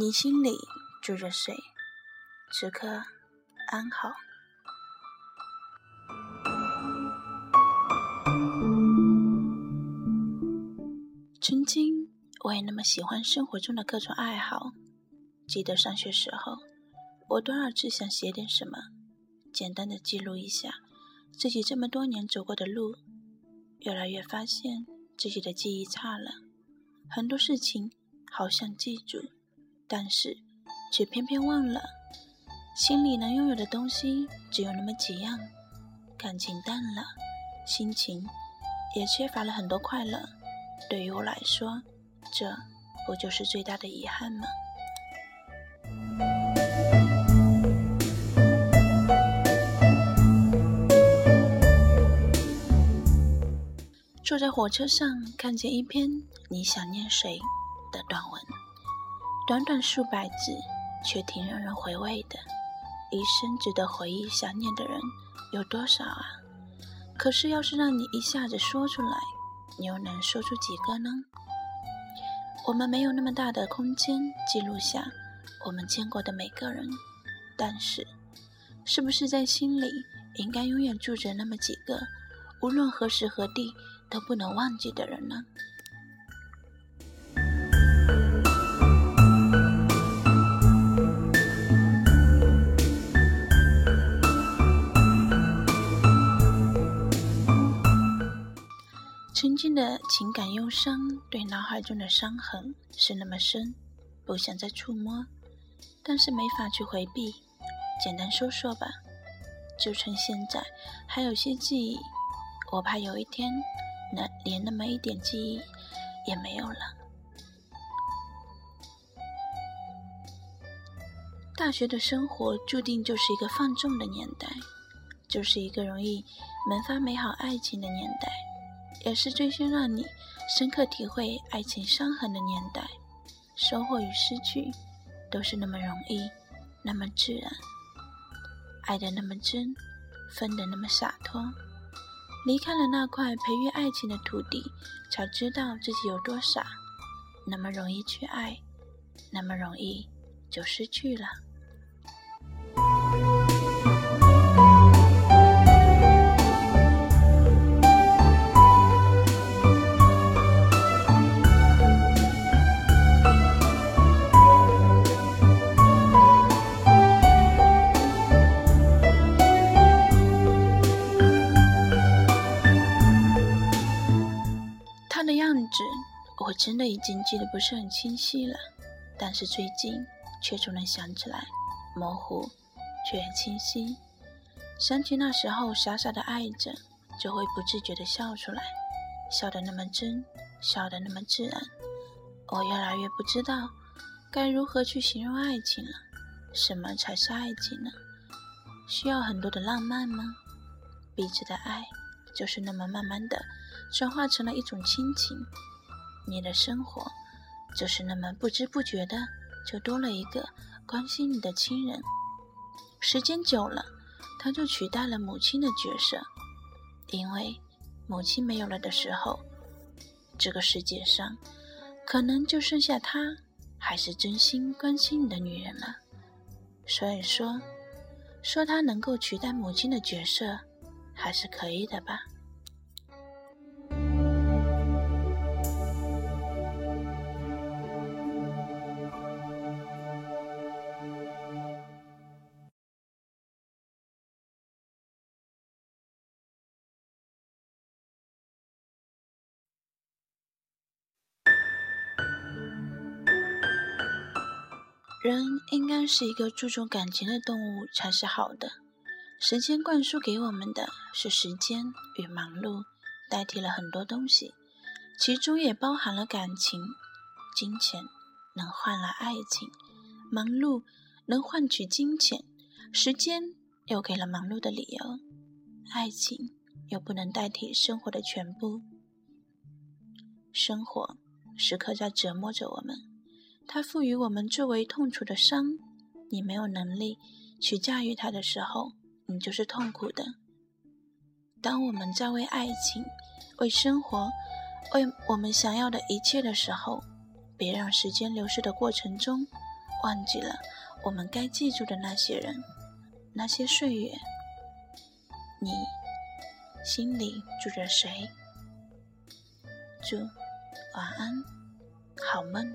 你心里住着谁？此刻安好。曾经我也那么喜欢生活中的各种爱好。记得上学时候，我多少次想写点什么，简单的记录一下自己这么多年走过的路。越来越发现自己的记忆差了，很多事情好像记住，但是却偏偏忘了。心里能拥有的东西只有那么几样，感情淡了，心情也缺乏了很多快乐。对于我来说，这不就是最大的遗憾吗？坐在火车上，看见一篇“你想念谁”的短文，短短数百字，却挺让人回味的。一生值得回忆、想念的人有多少啊？可是，要是让你一下子说出来，你又能说出几个呢？我们没有那么大的空间记录下我们见过的每个人，但是，是不是在心里应该永远住着那么几个，无论何时何地都不能忘记的人呢？曾经的情感忧伤，对脑海中的伤痕是那么深，不想再触摸，但是没法去回避。简单说说吧，就趁现在还有些记忆，我怕有一天，那连那么一点记忆也没有了。大学的生活注定就是一个放纵的年代，就是一个容易萌发美好爱情的年代。也是最先让你深刻体会爱情伤痕的年代，收获与失去都是那么容易，那么自然，爱的那么真，分的那么洒脱。离开了那块培育爱情的土地，才知道自己有多傻，那么容易去爱，那么容易就失去了。真的已经记得不是很清晰了，但是最近却总能想起来，模糊却很清晰。想起那时候傻傻的爱着，就会不自觉的笑出来，笑得那么真，笑得那么自然。我越来越不知道该如何去形容爱情了。什么才是爱情呢？需要很多的浪漫吗？彼此的爱就是那么慢慢的转化成了一种亲情。你的生活就是那么不知不觉的，就多了一个关心你的亲人。时间久了，他就取代了母亲的角色，因为母亲没有了的时候，这个世界上可能就剩下他，还是真心关心你的女人了。所以说，说他能够取代母亲的角色，还是可以的吧。人应该是一个注重感情的动物才是好的。时间灌输给我们的是时间与忙碌，代替了很多东西，其中也包含了感情。金钱能换来爱情，忙碌能换取金钱，时间又给了忙碌的理由，爱情又不能代替生活的全部。生活时刻在折磨着我们。它赋予我们最为痛楚的伤，你没有能力去驾驭它的时候，你就是痛苦的。当我们在为爱情、为生活、为我们想要的一切的时候，别让时间流逝的过程中，忘记了我们该记住的那些人，那些岁月。你心里住着谁？祝晚安，好梦。